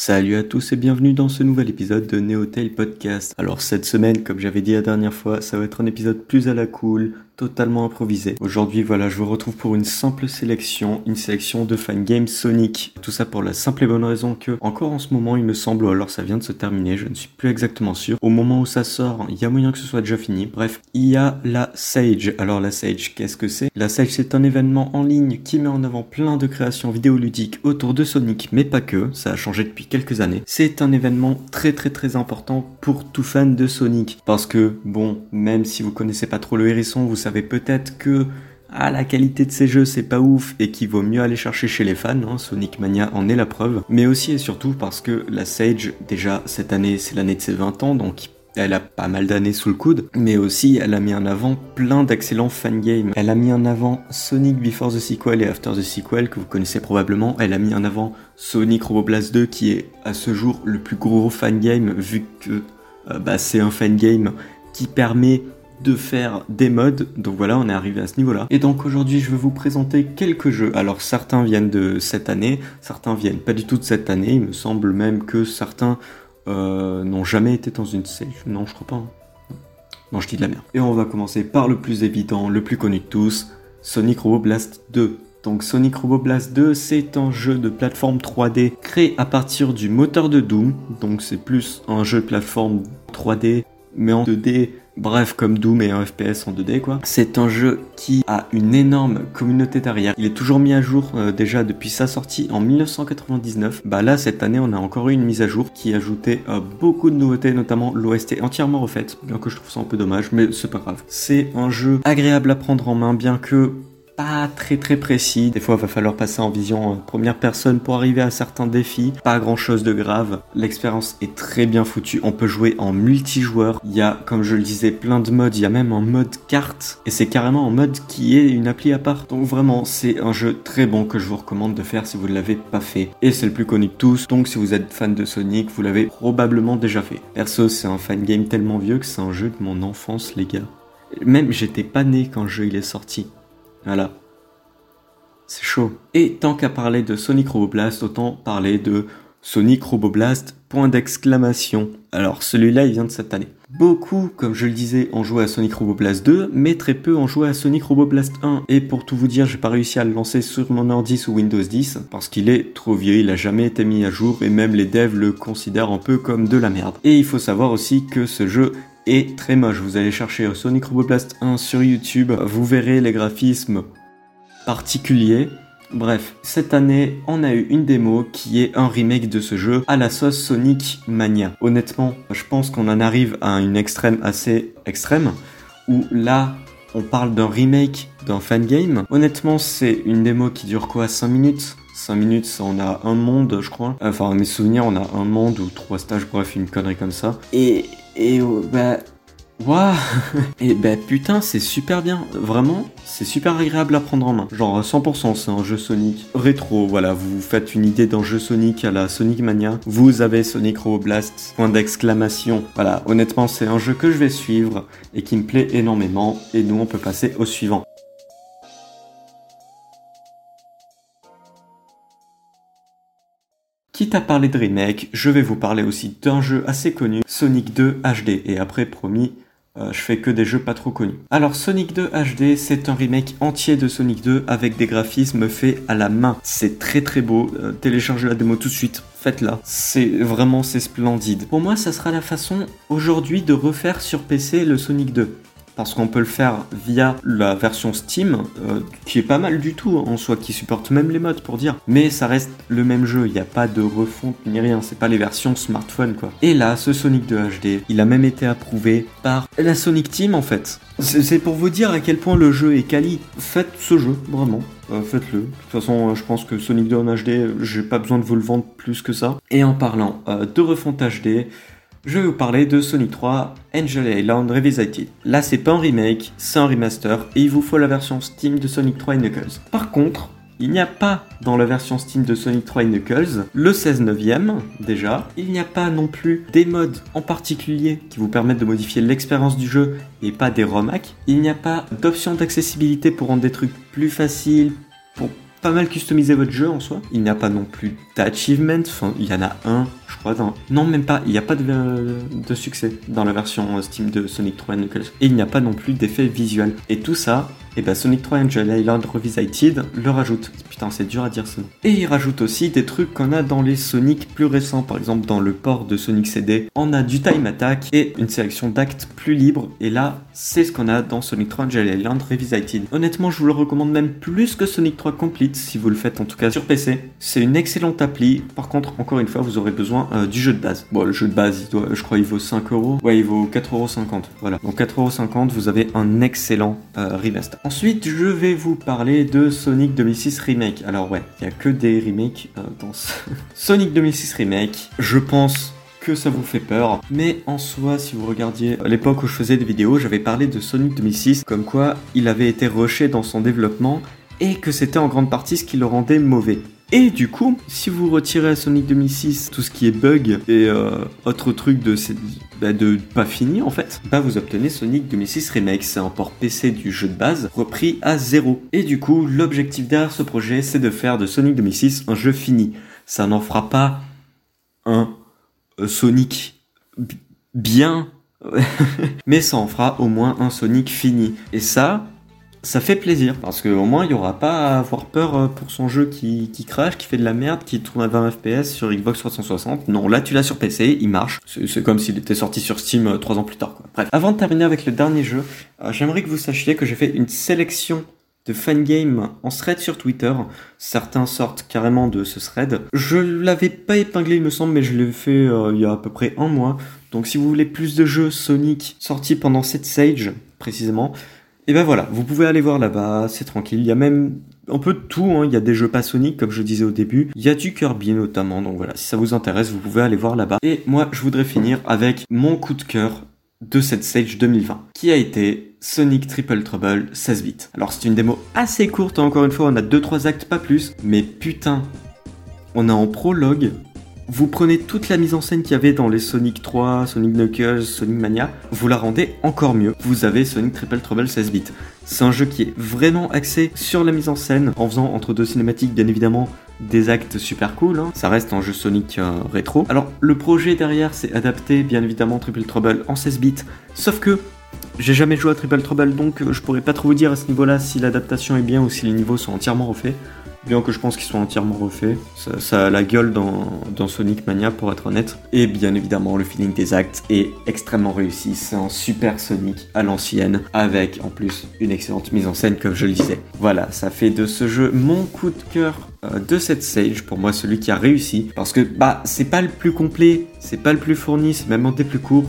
Salut à tous et bienvenue dans ce nouvel épisode de Neotail Podcast. Alors cette semaine, comme j'avais dit la dernière fois, ça va être un épisode plus à la cool, totalement improvisé. Aujourd'hui, voilà, je vous retrouve pour une simple sélection, une sélection de fan games Sonic. Tout ça pour la simple et bonne raison que, encore en ce moment, il me semble, ou alors ça vient de se terminer, je ne suis plus exactement sûr. Au moment où ça sort, il y a moyen que ce soit déjà fini. Bref, il y a la Sage. Alors la Sage, qu'est-ce que c'est? La Sage, c'est un événement en ligne qui met en avant plein de créations vidéoludiques autour de Sonic, mais pas que. Ça a changé depuis quelques années. C'est un événement très très très important pour tout fan de Sonic. Parce que, bon, même si vous connaissez pas trop le hérisson, vous savez savez peut-être que ah, la qualité de ces jeux c'est pas ouf et qu'il vaut mieux aller chercher chez les fans, hein, Sonic Mania en est la preuve, mais aussi et surtout parce que la Sage, déjà cette année c'est l'année de ses 20 ans, donc elle a pas mal d'années sous le coude, mais aussi elle a mis en avant plein d'excellents fangames. Elle a mis en avant Sonic Before the Sequel et After the Sequel que vous connaissez probablement. Elle a mis en avant Sonic Roboblast 2 qui est à ce jour le plus gros fangame vu que euh, bah, c'est un fangame qui permet de faire des modes. Donc voilà, on est arrivé à ce niveau-là. Et donc aujourd'hui, je vais vous présenter quelques jeux. Alors certains viennent de cette année, certains viennent pas du tout de cette année. Il me semble même que certains euh, n'ont jamais été dans une stage. Non, je crois pas. Hein. Non, je dis de la merde. Et on va commencer par le plus évident, le plus connu de tous, Sonic Robo Blast 2. Donc Sonic Robo Blast 2, c'est un jeu de plateforme 3D créé à partir du moteur de Doom. Donc c'est plus un jeu de plateforme 3D, mais en 2D Bref, comme Doom et un FPS en 2D quoi. C'est un jeu qui a une énorme communauté derrière. Il est toujours mis à jour euh, déjà depuis sa sortie en 1999. Bah là, cette année, on a encore eu une mise à jour qui ajoutait euh, beaucoup de nouveautés, notamment l'OST entièrement refaite. Bien que je trouve ça un peu dommage, mais c'est pas grave. C'est un jeu agréable à prendre en main, bien que pas très très précis. Des fois, il va falloir passer en vision euh, première personne pour arriver à certains défis. Pas grand chose de grave. L'expérience est très bien foutue. On peut jouer en multijoueur. Il y a, comme je le disais, plein de modes. Il y a même un mode carte. Et c'est carrément un mode qui est une appli à part. Donc vraiment, c'est un jeu très bon que je vous recommande de faire si vous ne l'avez pas fait. Et c'est le plus connu de tous. Donc si vous êtes fan de Sonic, vous l'avez probablement déjà fait. Perso, c'est un fan game tellement vieux que c'est un jeu de mon enfance, les gars. Même j'étais pas né quand le jeu il est sorti. Voilà. C'est chaud. Et tant qu'à parler de Sonic Roboblast, autant parler de Sonic Roboblast, point d'exclamation. Alors celui-là, il vient de cette année. Beaucoup, comme je le disais, ont joué à Sonic Roboblast 2, mais très peu ont joué à Sonic Roboblast 1. Et pour tout vous dire, j'ai pas réussi à le lancer sur mon ordi sous Windows 10, parce qu'il est trop vieux, il a jamais été mis à jour, et même les devs le considèrent un peu comme de la merde. Et il faut savoir aussi que ce jeu est très moche. Vous allez chercher Sonic Roboblast 1 sur YouTube, vous verrez les graphismes particuliers. Bref, cette année, on a eu une démo qui est un remake de ce jeu à la sauce Sonic Mania. Honnêtement, je pense qu'on en arrive à une extrême assez extrême, où là, on parle d'un remake d'un fangame. Honnêtement, c'est une démo qui dure quoi 5 minutes? 5 minutes, on a un monde, je crois. Enfin, mes souvenirs, on a un monde ou trois stages, bref, une connerie comme ça. Et, et oh, bah, Waouh Et ben putain, c'est super bien. Vraiment, c'est super agréable à prendre en main. Genre 100%, c'est un jeu Sonic rétro. Voilà, vous faites une idée d'un jeu Sonic à la Sonic Mania. Vous avez Sonic Robo Blast, point d'exclamation. Voilà, honnêtement, c'est un jeu que je vais suivre et qui me plaît énormément. Et nous, on peut passer au suivant. Quitte à parler de remake, je vais vous parler aussi d'un jeu assez connu, Sonic 2 HD. Et après, promis, euh, je fais que des jeux pas trop connus. Alors Sonic 2 HD, c'est un remake entier de Sonic 2 avec des graphismes faits à la main. C'est très très beau. Euh, téléchargez la démo tout de suite. Faites-la. C'est vraiment c'est splendide. Pour moi, ça sera la façon aujourd'hui de refaire sur PC le Sonic 2 parce qu'on peut le faire via la version Steam, euh, qui est pas mal du tout en soi, qui supporte même les modes pour dire. Mais ça reste le même jeu, il n'y a pas de refonte ni rien, c'est pas les versions smartphone quoi. Et là, ce Sonic 2 HD, il a même été approuvé par la Sonic Team en fait. C'est pour vous dire à quel point le jeu est quali. Faites ce jeu, vraiment. Euh, faites-le. De toute façon, je pense que Sonic 2 en HD, j'ai pas besoin de vous le vendre plus que ça. Et en parlant euh, de refonte HD, je vais vous parler de Sonic 3 Angel Island Revisited. Là, c'est pas un remake, c'est un remaster et il vous faut la version Steam de Sonic 3 et Knuckles. Par contre, il n'y a pas dans la version Steam de Sonic 3 et Knuckles le 16 neuvième déjà. Il n'y a pas non plus des modes en particulier qui vous permettent de modifier l'expérience du jeu et pas des remake. Il n'y a pas d'option d'accessibilité pour rendre des trucs plus faciles, pour pas mal customiser votre jeu en soi. Il n'y a pas non plus d'achievement. Enfin, il y en a un, je crois. Non, même pas. Il n'y a pas de, de, succès dans la version Steam de Sonic 3 Knuckles. Et il n'y a pas non plus d'effet visuel. Et tout ça, et bah Sonic 3 Angel Island Revisited le rajoute. Putain, c'est dur à dire ce nom. Et il rajoute aussi des trucs qu'on a dans les Sonic plus récents. Par exemple, dans le port de Sonic CD, on a du time attack et une sélection d'actes plus libre. Et là, c'est ce qu'on a dans Sonic 3 Angel Island Revisited. Honnêtement, je vous le recommande même plus que Sonic 3 Complete, si vous le faites en tout cas sur PC. C'est une excellente appli. Par contre, encore une fois, vous aurez besoin euh, du jeu de base. Bon, le jeu de base, doit, je crois, il vaut 5 euros. Ouais, il vaut 4,50€. Voilà. Donc 4,50€, vous avez un excellent euh, remaster. Ensuite, je vais vous parler de Sonic 2006 Remake. Alors ouais, il n'y a que des remakes euh, dans ce... Sonic 2006 Remake. Je pense que ça vous fait peur. Mais en soi, si vous regardiez l'époque où je faisais des vidéos, j'avais parlé de Sonic 2006, comme quoi il avait été rushé dans son développement et que c'était en grande partie ce qui le rendait mauvais. Et du coup, si vous retirez à Sonic 2006 tout ce qui est bug et euh, autre truc de, bah, de pas fini en fait, bah vous obtenez Sonic 2006 Remake. C'est un port PC du jeu de base repris à zéro. Et du coup, l'objectif derrière ce projet, c'est de faire de Sonic 2006 un jeu fini. Ça n'en fera pas un euh, Sonic bien, mais ça en fera au moins un Sonic fini. Et ça, ça fait plaisir parce qu'au moins il n'y aura pas à avoir peur euh, pour son jeu qui, qui crash, qui fait de la merde, qui tourne à 20 fps sur Xbox 360. Non, là tu l'as sur PC, il marche. C'est comme s'il était sorti sur Steam 3 euh, ans plus tard. Quoi. Bref, avant de terminer avec le dernier jeu, euh, j'aimerais que vous sachiez que j'ai fait une sélection de fangame en thread sur Twitter. Certains sortent carrément de ce thread. Je l'avais pas épinglé il me semble, mais je l'ai fait il y a à peu près un mois. Donc si vous voulez plus de jeux Sonic sortis pendant cette Sage, précisément, et ben voilà, vous pouvez aller voir là-bas, c'est tranquille. Il y a même un peu de tout, hein. il y a des jeux pas Sonic comme je disais au début, il y a du Kirby notamment, donc voilà, si ça vous intéresse, vous pouvez aller voir là-bas. Et moi, je voudrais finir avec mon coup de cœur de cette Stage 2020, qui a été Sonic Triple Trouble 16 bits. Alors c'est une démo assez courte, encore une fois, on a 2-3 actes, pas plus, mais putain, on a en prologue vous prenez toute la mise en scène qu'il y avait dans les Sonic 3, Sonic Knuckles, Sonic Mania, vous la rendez encore mieux. Vous avez Sonic Triple Trouble 16 bits. C'est un jeu qui est vraiment axé sur la mise en scène, en faisant entre deux cinématiques bien évidemment des actes super cool. Hein. Ça reste un jeu Sonic euh, rétro. Alors le projet derrière c'est adapter bien évidemment Triple Trouble en 16 bits, sauf que j'ai jamais joué à Triple Trouble donc euh, je pourrais pas trop vous dire à ce niveau-là si l'adaptation est bien ou si les niveaux sont entièrement refaits bien que je pense qu'ils sont entièrement refaits. Ça, a la gueule dans, Sonic Mania pour être honnête. Et bien évidemment, le feeling des actes est extrêmement réussi. C'est un super Sonic à l'ancienne, avec en plus une excellente mise en scène, comme je le disais. Voilà, ça fait de ce jeu mon coup de cœur euh, de cette stage, pour moi celui qui a réussi. Parce que bah c'est pas le plus complet, c'est pas le plus fourni, c'est même un des plus courts.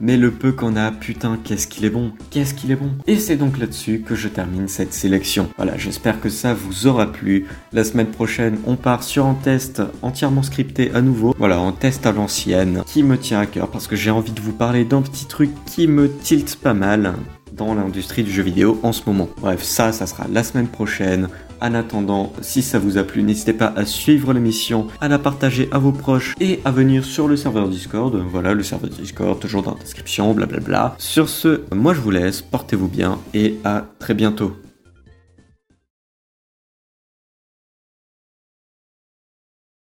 Mais le peu qu'on a, putain, qu'est-ce qu'il est bon, qu'est-ce qu'il est bon. Et c'est donc là-dessus que je termine cette sélection. Voilà, j'espère que ça vous aura plu. La semaine prochaine, on part sur un test entièrement scripté à nouveau. Voilà, un test à l'ancienne qui me tient à cœur parce que j'ai envie de vous parler d'un petit truc qui me tilte pas mal dans l'industrie du jeu vidéo en ce moment. Bref, ça, ça sera la semaine prochaine. En attendant, si ça vous a plu, n'hésitez pas à suivre l'émission, à la partager à vos proches et à venir sur le serveur Discord. Voilà, le serveur Discord, toujours dans la description, blablabla. Sur ce, moi je vous laisse, portez-vous bien et à très bientôt.